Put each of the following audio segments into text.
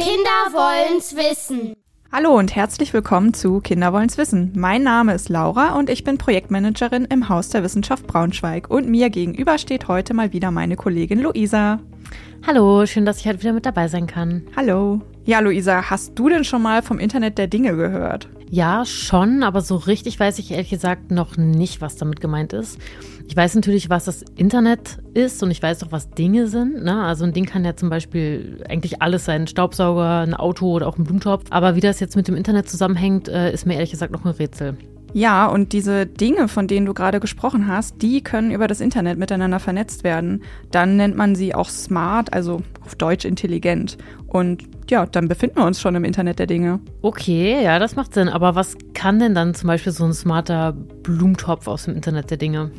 Kinder wollen's wissen. Hallo und herzlich willkommen zu Kinder wollen's wissen. Mein Name ist Laura und ich bin Projektmanagerin im Haus der Wissenschaft Braunschweig. Und mir gegenüber steht heute mal wieder meine Kollegin Luisa. Hallo, schön, dass ich heute wieder mit dabei sein kann. Hallo. Ja, Luisa, hast du denn schon mal vom Internet der Dinge gehört? Ja, schon, aber so richtig weiß ich ehrlich gesagt noch nicht, was damit gemeint ist. Ich weiß natürlich, was das Internet ist und ich weiß auch, was Dinge sind. Ne? Also ein Ding kann ja zum Beispiel eigentlich alles sein, ein Staubsauger, ein Auto oder auch ein Blumentopf. Aber wie das jetzt mit dem Internet zusammenhängt, äh, ist mir ehrlich gesagt noch ein Rätsel. Ja, und diese Dinge, von denen du gerade gesprochen hast, die können über das Internet miteinander vernetzt werden. Dann nennt man sie auch smart, also auf Deutsch intelligent. Und ja, dann befinden wir uns schon im Internet der Dinge. Okay, ja, das macht Sinn. Aber was kann denn dann zum Beispiel so ein smarter Blumentopf aus dem Internet der Dinge?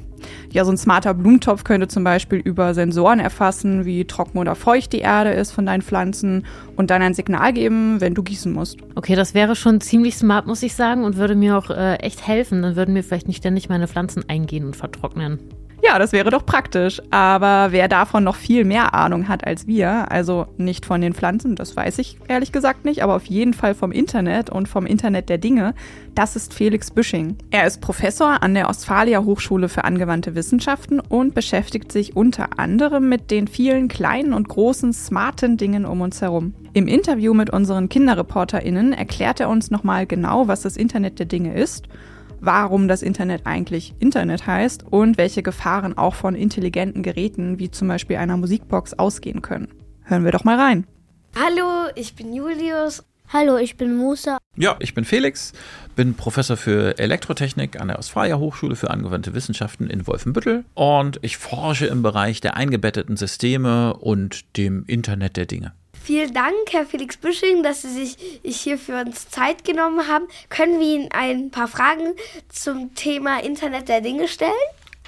Ja, so ein smarter Blumentopf könnte zum Beispiel über Sensoren erfassen, wie trocken oder feucht die Erde ist von deinen Pflanzen und dann ein Signal geben, wenn du gießen musst. Okay, das wäre schon ziemlich smart, muss ich sagen, und würde mir auch äh, echt helfen. Dann würden mir vielleicht nicht ständig meine Pflanzen eingehen und vertrocknen. Ja, das wäre doch praktisch. Aber wer davon noch viel mehr Ahnung hat als wir, also nicht von den Pflanzen, das weiß ich ehrlich gesagt nicht, aber auf jeden Fall vom Internet und vom Internet der Dinge, das ist Felix Büsching. Er ist Professor an der Ostfalia Hochschule für angewandte Wissenschaften und beschäftigt sich unter anderem mit den vielen kleinen und großen smarten Dingen um uns herum. Im Interview mit unseren KinderreporterInnen erklärt er uns nochmal genau, was das Internet der Dinge ist warum das Internet eigentlich Internet heißt und welche Gefahren auch von intelligenten Geräten wie zum Beispiel einer Musikbox ausgehen können. Hören wir doch mal rein. Hallo, ich bin Julius. Hallo, ich bin Musa. Ja, ich bin Felix, bin Professor für Elektrotechnik an der Ostfalia Hochschule für angewandte Wissenschaften in Wolfenbüttel und ich forsche im Bereich der eingebetteten Systeme und dem Internet der Dinge. Vielen Dank, Herr Felix Büsching, dass Sie sich hier für uns Zeit genommen haben. Können wir Ihnen ein paar Fragen zum Thema Internet der Dinge stellen?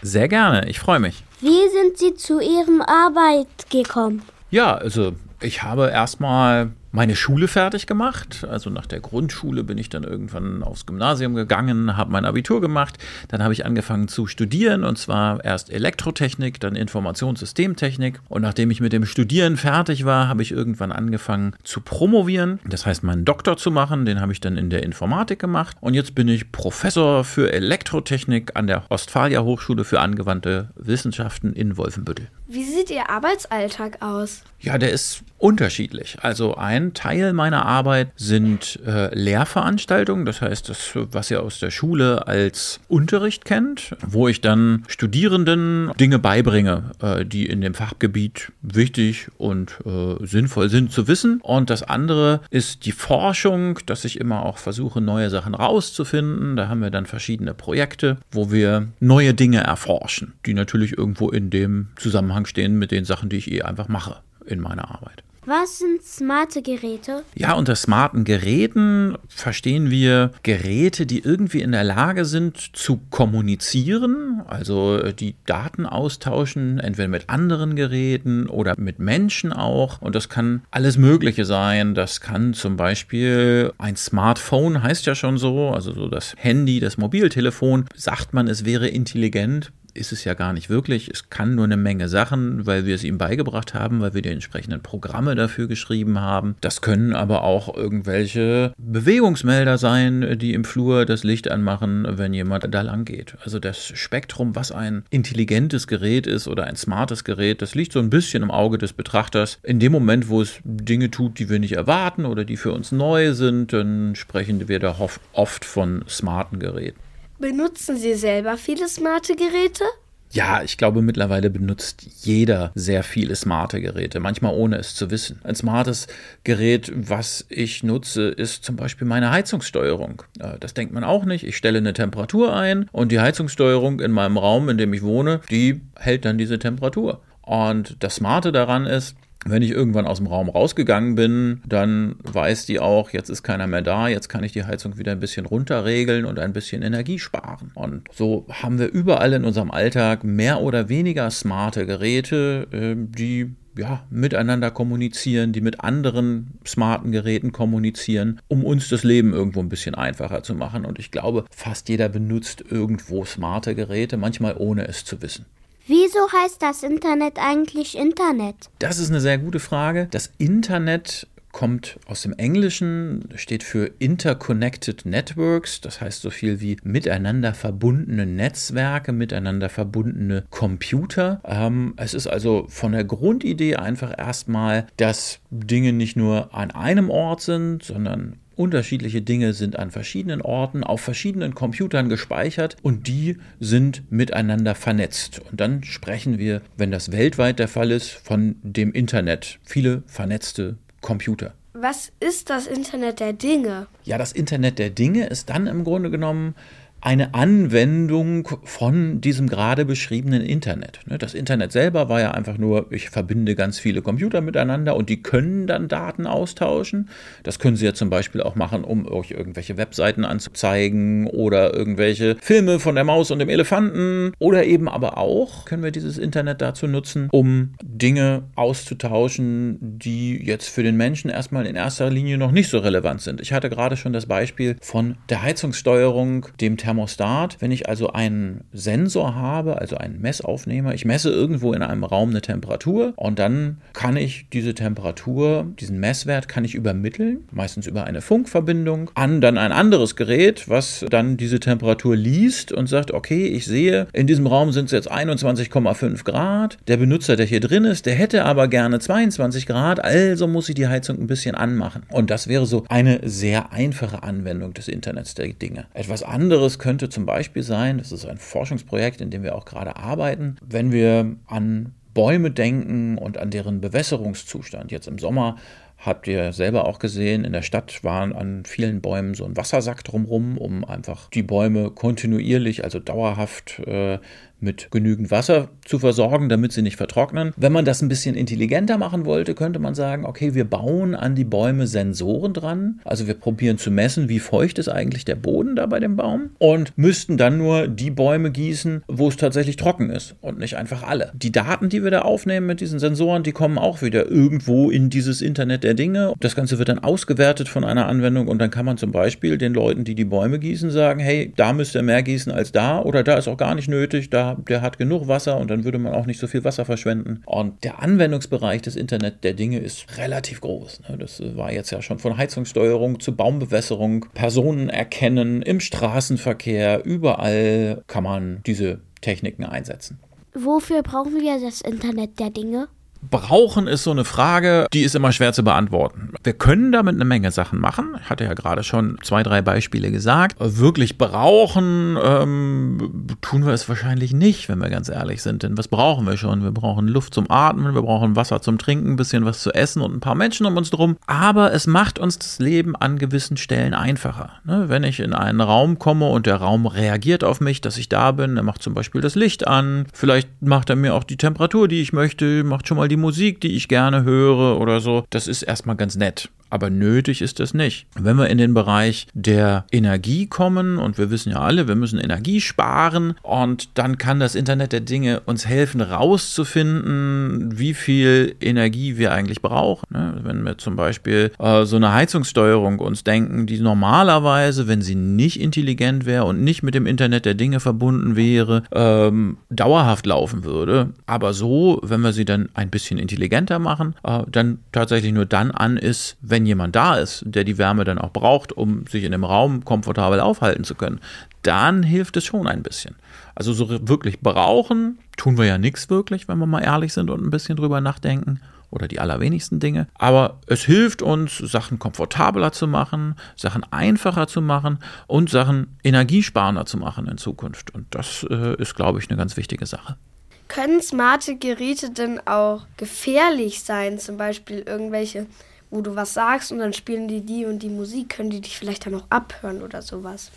Sehr gerne, ich freue mich. Wie sind Sie zu Ihrem Arbeit gekommen? Ja, also ich habe erstmal meine Schule fertig gemacht. Also nach der Grundschule bin ich dann irgendwann aufs Gymnasium gegangen, habe mein Abitur gemacht. Dann habe ich angefangen zu studieren und zwar erst Elektrotechnik, dann Informationssystemtechnik. Und nachdem ich mit dem Studieren fertig war, habe ich irgendwann angefangen zu promovieren. Das heißt, meinen Doktor zu machen. Den habe ich dann in der Informatik gemacht. Und jetzt bin ich Professor für Elektrotechnik an der Ostfalia Hochschule für angewandte Wissenschaften in Wolfenbüttel. Wie sieht Ihr Arbeitsalltag aus? Ja, der ist unterschiedlich. Also ein Teil meiner Arbeit sind äh, Lehrveranstaltungen, das heißt das, was ihr aus der Schule als Unterricht kennt, wo ich dann Studierenden Dinge beibringe, äh, die in dem Fachgebiet wichtig und äh, sinnvoll sind zu wissen. Und das andere ist die Forschung, dass ich immer auch versuche, neue Sachen rauszufinden. Da haben wir dann verschiedene Projekte, wo wir neue Dinge erforschen, die natürlich irgendwo in dem Zusammenhang stehen mit den Sachen, die ich eh einfach mache in meiner Arbeit. Was sind smarte Geräte? Ja, unter smarten Geräten verstehen wir Geräte, die irgendwie in der Lage sind zu kommunizieren, also äh, die Daten austauschen, entweder mit anderen Geräten oder mit Menschen auch. Und das kann alles Mögliche sein. Das kann zum Beispiel ein Smartphone, heißt ja schon so, also so das Handy, das Mobiltelefon. Sagt man, es wäre intelligent, ist es ja gar nicht wirklich. Es kann nur eine Menge Sachen, weil wir es ihm beigebracht haben, weil wir die entsprechenden Programme dafür geschrieben haben. Das können aber auch irgendwelche Bewegungsmelder sein, die im Flur das Licht anmachen, wenn jemand da lang geht. Also das Spektrum, was ein intelligentes Gerät ist oder ein smartes Gerät, das liegt so ein bisschen im Auge des Betrachters. In dem Moment, wo es Dinge tut, die wir nicht erwarten oder die für uns neu sind, dann sprechen wir da oft von smarten Geräten. Benutzen Sie selber viele smarte Geräte? Ja, ich glaube, mittlerweile benutzt jeder sehr viele smarte Geräte, manchmal ohne es zu wissen. Ein smartes Gerät, was ich nutze, ist zum Beispiel meine Heizungssteuerung. Äh, das denkt man auch nicht. Ich stelle eine Temperatur ein und die Heizungssteuerung in meinem Raum, in dem ich wohne, die hält dann diese Temperatur. Und das Smarte daran ist, wenn ich irgendwann aus dem Raum rausgegangen bin, dann weiß die auch, jetzt ist keiner mehr da, jetzt kann ich die Heizung wieder ein bisschen runterregeln und ein bisschen Energie sparen. Und so haben wir überall in unserem Alltag mehr oder weniger smarte Geräte, ähm, die ja, miteinander kommunizieren, die mit anderen smarten Geräten kommunizieren, um uns das Leben irgendwo ein bisschen einfacher zu machen. Und ich glaube, fast jeder benutzt irgendwo smarte Geräte, manchmal ohne es zu wissen. Wieso heißt das Internet eigentlich Internet? Das ist eine sehr gute Frage. Das Internet kommt aus dem Englischen, steht für Interconnected Networks, das heißt so viel wie miteinander verbundene Netzwerke, miteinander verbundene Computer. Ähm, es ist also von der Grundidee einfach erstmal, dass Dinge nicht nur an einem Ort sind, sondern Unterschiedliche Dinge sind an verschiedenen Orten auf verschiedenen Computern gespeichert und die sind miteinander vernetzt. Und dann sprechen wir, wenn das weltweit der Fall ist, von dem Internet. Viele vernetzte Computer. Was ist das Internet der Dinge? Ja, das Internet der Dinge ist dann im Grunde genommen eine Anwendung von diesem gerade beschriebenen Internet. Ne, das Internet selber war ja einfach nur, ich verbinde ganz viele Computer miteinander und die können dann Daten austauschen. Das können sie ja zum Beispiel auch machen, um euch irgendwelche Webseiten anzuzeigen oder irgendwelche Filme von der Maus und dem Elefanten. Oder eben aber auch können wir dieses Internet dazu nutzen, um Dinge auszutauschen, die jetzt für den Menschen erstmal in erster Linie noch nicht so relevant sind. Ich hatte gerade schon das Beispiel von der Heizungssteuerung, dem Thermostat Thermostat. Wenn ich also einen Sensor habe, also einen Messaufnehmer, ich messe irgendwo in einem Raum eine Temperatur und dann kann ich diese Temperatur, diesen Messwert kann ich übermitteln, meistens über eine Funkverbindung, an dann ein anderes Gerät, was dann diese Temperatur liest und sagt, okay, ich sehe, in diesem Raum sind es jetzt 21,5 Grad. Der Benutzer, der hier drin ist, der hätte aber gerne 22 Grad, also muss ich die Heizung ein bisschen anmachen. Und das wäre so eine sehr einfache Anwendung des Internets der Dinge. Etwas anderes könnte zum Beispiel sein, das ist ein Forschungsprojekt, in dem wir auch gerade arbeiten, wenn wir an Bäume denken und an deren Bewässerungszustand. Jetzt im Sommer habt ihr selber auch gesehen, in der Stadt waren an vielen Bäumen so ein Wassersack drumherum, um einfach die Bäume kontinuierlich, also dauerhaft äh, mit genügend Wasser zu versorgen, damit sie nicht vertrocknen. Wenn man das ein bisschen intelligenter machen wollte, könnte man sagen, okay, wir bauen an die Bäume Sensoren dran. Also wir probieren zu messen, wie feucht ist eigentlich der Boden da bei dem Baum und müssten dann nur die Bäume gießen, wo es tatsächlich trocken ist und nicht einfach alle. Die Daten, die wir da aufnehmen mit diesen Sensoren, die kommen auch wieder irgendwo in dieses Internet der Dinge. Das Ganze wird dann ausgewertet von einer Anwendung und dann kann man zum Beispiel den Leuten, die die Bäume gießen, sagen, hey, da müsst ihr mehr gießen als da oder da ist auch gar nicht nötig, da der hat genug Wasser und dann würde man auch nicht so viel Wasser verschwenden. Und der Anwendungsbereich des Internet der Dinge ist relativ groß. Ne? Das war jetzt ja schon von Heizungssteuerung zu Baumbewässerung, Personen erkennen im Straßenverkehr, überall kann man diese Techniken einsetzen. Wofür brauchen wir das Internet der Dinge? Brauchen ist so eine Frage, die ist immer schwer zu beantworten. Wir können damit eine Menge Sachen machen. Ich hatte ja gerade schon zwei, drei Beispiele gesagt. Wirklich brauchen ähm, tun wir es wahrscheinlich nicht, wenn wir ganz ehrlich sind. Denn was brauchen wir schon? Wir brauchen Luft zum Atmen, wir brauchen Wasser zum Trinken, ein bisschen was zu essen und ein paar Menschen um uns drum. Aber es macht uns das Leben an gewissen Stellen einfacher. Ne? Wenn ich in einen Raum komme und der Raum reagiert auf mich, dass ich da bin, er macht zum Beispiel das Licht an, vielleicht macht er mir auch die Temperatur, die ich möchte, macht schon mal die Musik, die ich gerne höre oder so. Das ist erstmal ganz nett aber nötig ist es nicht. Wenn wir in den Bereich der Energie kommen, und wir wissen ja alle, wir müssen Energie sparen, und dann kann das Internet der Dinge uns helfen, rauszufinden, wie viel Energie wir eigentlich brauchen. Ne? Wenn wir zum Beispiel äh, so eine Heizungssteuerung uns denken, die normalerweise, wenn sie nicht intelligent wäre und nicht mit dem Internet der Dinge verbunden wäre, ähm, dauerhaft laufen würde. Aber so, wenn wir sie dann ein bisschen intelligenter machen, äh, dann tatsächlich nur dann an ist, wenn wenn jemand da ist, der die Wärme dann auch braucht, um sich in dem Raum komfortabel aufhalten zu können, dann hilft es schon ein bisschen. Also so wirklich brauchen tun wir ja nichts wirklich, wenn wir mal ehrlich sind und ein bisschen drüber nachdenken oder die allerwenigsten Dinge. Aber es hilft uns, Sachen komfortabler zu machen, Sachen einfacher zu machen und Sachen energiesparender zu machen in Zukunft. Und das äh, ist, glaube ich, eine ganz wichtige Sache. Können smarte Geräte denn auch gefährlich sein? Zum Beispiel irgendwelche wo du was sagst und dann spielen die die und die Musik, können die dich vielleicht dann auch abhören oder sowas?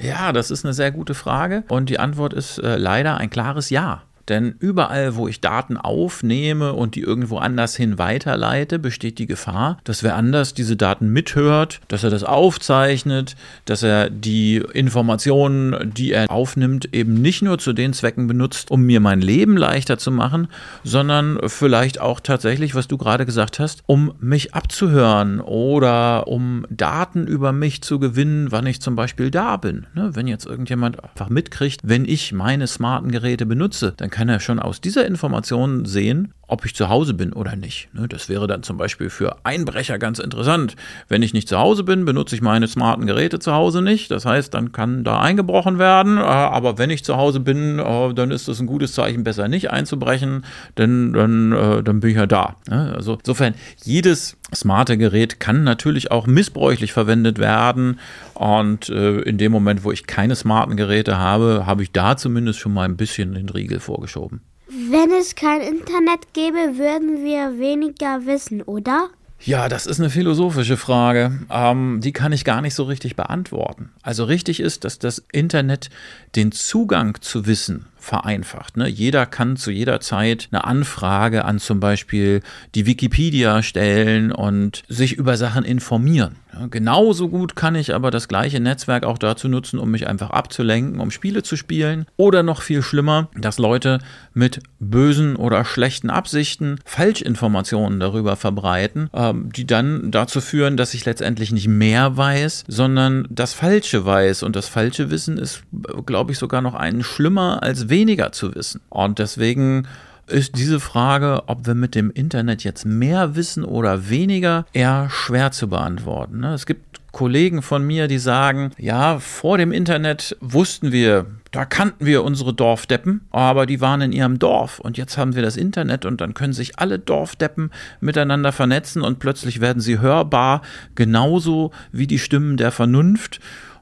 Ja, das ist eine sehr gute Frage und die Antwort ist äh, leider ein klares Ja. Denn überall, wo ich Daten aufnehme und die irgendwo anders hin weiterleite, besteht die Gefahr, dass wer anders diese Daten mithört, dass er das aufzeichnet, dass er die Informationen, die er aufnimmt, eben nicht nur zu den Zwecken benutzt, um mir mein Leben leichter zu machen, sondern vielleicht auch tatsächlich, was du gerade gesagt hast, um mich abzuhören oder um Daten über mich zu gewinnen, wann ich zum Beispiel da bin. Ne, wenn jetzt irgendjemand einfach mitkriegt, wenn ich meine smarten Geräte benutze, dann kann kann er schon aus dieser Information sehen, ob ich zu Hause bin oder nicht. Ne, das wäre dann zum Beispiel für Einbrecher ganz interessant. Wenn ich nicht zu Hause bin, benutze ich meine smarten Geräte zu Hause nicht. Das heißt, dann kann da eingebrochen werden. Äh, aber wenn ich zu Hause bin, äh, dann ist das ein gutes Zeichen, besser nicht einzubrechen, denn dann, äh, dann bin ich ja da. Ne? Also insofern, jedes smarte Gerät kann natürlich auch missbräuchlich verwendet werden. Und in dem Moment, wo ich keine smarten Geräte habe, habe ich da zumindest schon mal ein bisschen den Riegel vorgeschoben. Wenn es kein Internet gäbe, würden wir weniger wissen, oder? Ja, das ist eine philosophische Frage. Ähm, die kann ich gar nicht so richtig beantworten. Also richtig ist, dass das Internet den Zugang zu Wissen vereinfacht. Ne? Jeder kann zu jeder Zeit eine Anfrage an zum Beispiel die Wikipedia stellen und sich über Sachen informieren. Ja, genauso gut kann ich aber das gleiche Netzwerk auch dazu nutzen, um mich einfach abzulenken, um Spiele zu spielen. Oder noch viel schlimmer, dass Leute mit bösen oder schlechten Absichten Falschinformationen darüber verbreiten, ähm, die dann dazu führen, dass ich letztendlich nicht mehr weiß, sondern das Falsche weiß. Und das falsche Wissen ist, glaube ich, sogar noch einen schlimmer als weniger zu wissen. Und deswegen ist diese Frage, ob wir mit dem Internet jetzt mehr wissen oder weniger, eher schwer zu beantworten. Ne? Es gibt Kollegen von mir, die sagen, ja, vor dem Internet wussten wir, da kannten wir unsere Dorfdeppen, aber die waren in ihrem Dorf und jetzt haben wir das Internet und dann können sich alle Dorfdeppen miteinander vernetzen und plötzlich werden sie hörbar, genauso wie die Stimmen der Vernunft.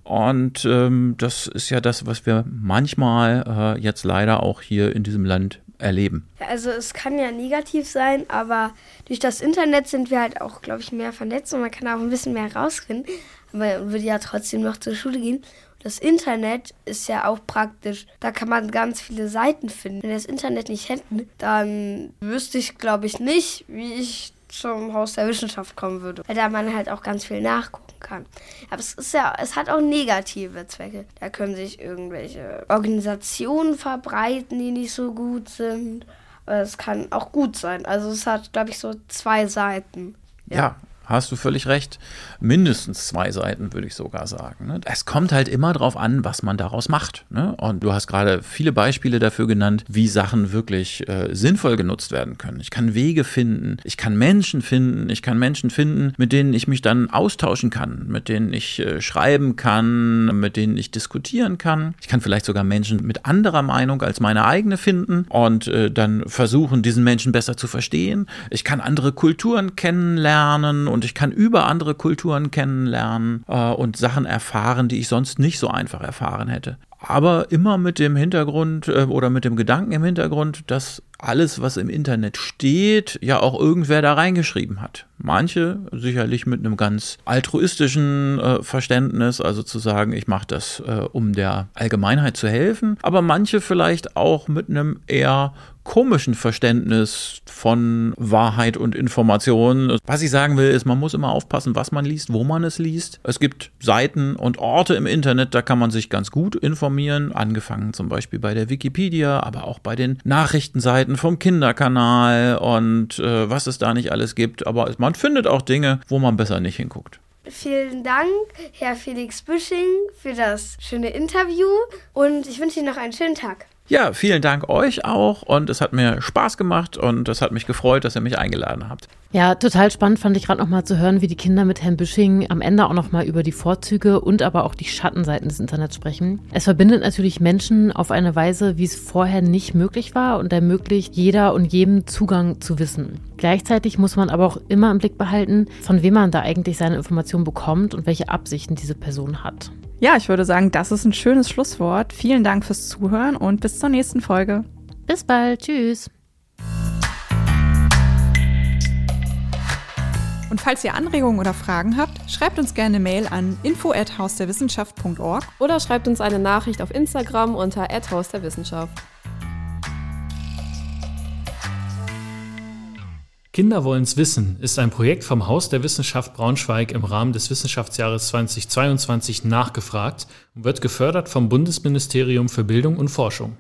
Und ähm, das ist ja das, was wir manchmal äh, jetzt leider auch hier in diesem Land erleben. Also es kann ja negativ sein, aber durch das Internet sind wir halt auch, glaube ich, mehr vernetzt und man kann auch ein bisschen mehr rausfinden. Aber man würde ja trotzdem noch zur Schule gehen. Das Internet ist ja auch praktisch. Da kann man ganz viele Seiten finden. Wenn wir das Internet nicht hätten, dann wüsste ich, glaube ich, nicht, wie ich zum Haus der Wissenschaft kommen würde. Weil da man halt auch ganz viel nachgucken kann. Aber es ist ja, es hat auch negative Zwecke. Da können sich irgendwelche Organisationen verbreiten, die nicht so gut sind. Aber es kann auch gut sein. Also es hat, glaube ich, so zwei Seiten. Ja. ja, hast du völlig recht. Mindestens zwei Seiten, würde ich sogar sagen. Ne? Es kommt halt immer darauf an, was man daraus macht. Ne? Und du hast gerade viele Beispiele dafür genannt, wie Sachen wirklich äh, sinnvoll genutzt werden können. Ich kann Wege finden, ich kann Menschen finden, ich kann Menschen finden, mit denen ich mich dann austauschen kann, mit denen ich äh, schreiben kann, mit denen ich diskutieren kann. Ich kann vielleicht sogar Menschen mit anderer Meinung als meine eigene finden und äh, dann versuchen, diesen Menschen besser zu verstehen. Ich kann andere Kulturen kennenlernen und und ich kann über andere Kulturen kennenlernen äh, und Sachen erfahren, die ich sonst nicht so einfach erfahren hätte. Aber immer mit dem Hintergrund äh, oder mit dem Gedanken im Hintergrund, dass alles, was im Internet steht, ja auch irgendwer da reingeschrieben hat. Manche sicherlich mit einem ganz altruistischen äh, Verständnis, also zu sagen, ich mache das, äh, um der Allgemeinheit zu helfen, aber manche vielleicht auch mit einem eher komischen Verständnis von Wahrheit und Information. Was ich sagen will, ist, man muss immer aufpassen, was man liest, wo man es liest. Es gibt Seiten und Orte im Internet, da kann man sich ganz gut informieren, angefangen zum Beispiel bei der Wikipedia, aber auch bei den Nachrichtenseiten vom Kinderkanal und äh, was es da nicht alles gibt. Aber man findet auch Dinge, wo man besser nicht hinguckt. Vielen Dank, Herr Felix Büsching, für das schöne Interview und ich wünsche Ihnen noch einen schönen Tag. Ja, vielen Dank euch auch und es hat mir Spaß gemacht und es hat mich gefreut, dass ihr mich eingeladen habt. Ja, total spannend fand ich gerade nochmal zu hören, wie die Kinder mit Herrn Büsching am Ende auch nochmal über die Vorzüge und aber auch die Schattenseiten des Internets sprechen. Es verbindet natürlich Menschen auf eine Weise, wie es vorher nicht möglich war und ermöglicht jeder und jedem Zugang zu Wissen. Gleichzeitig muss man aber auch immer im Blick behalten, von wem man da eigentlich seine Informationen bekommt und welche Absichten diese Person hat. Ja, ich würde sagen, das ist ein schönes Schlusswort. Vielen Dank fürs Zuhören und bis zur nächsten Folge. Bis bald. Tschüss. Und falls ihr Anregungen oder Fragen habt, schreibt uns gerne Mail an info@hausderwissenschaft.org oder schreibt uns eine Nachricht auf Instagram unter @hausderwissenschaft. Kinder wollen's wissen ist ein Projekt vom Haus der Wissenschaft Braunschweig im Rahmen des Wissenschaftsjahres 2022 nachgefragt und wird gefördert vom Bundesministerium für Bildung und Forschung.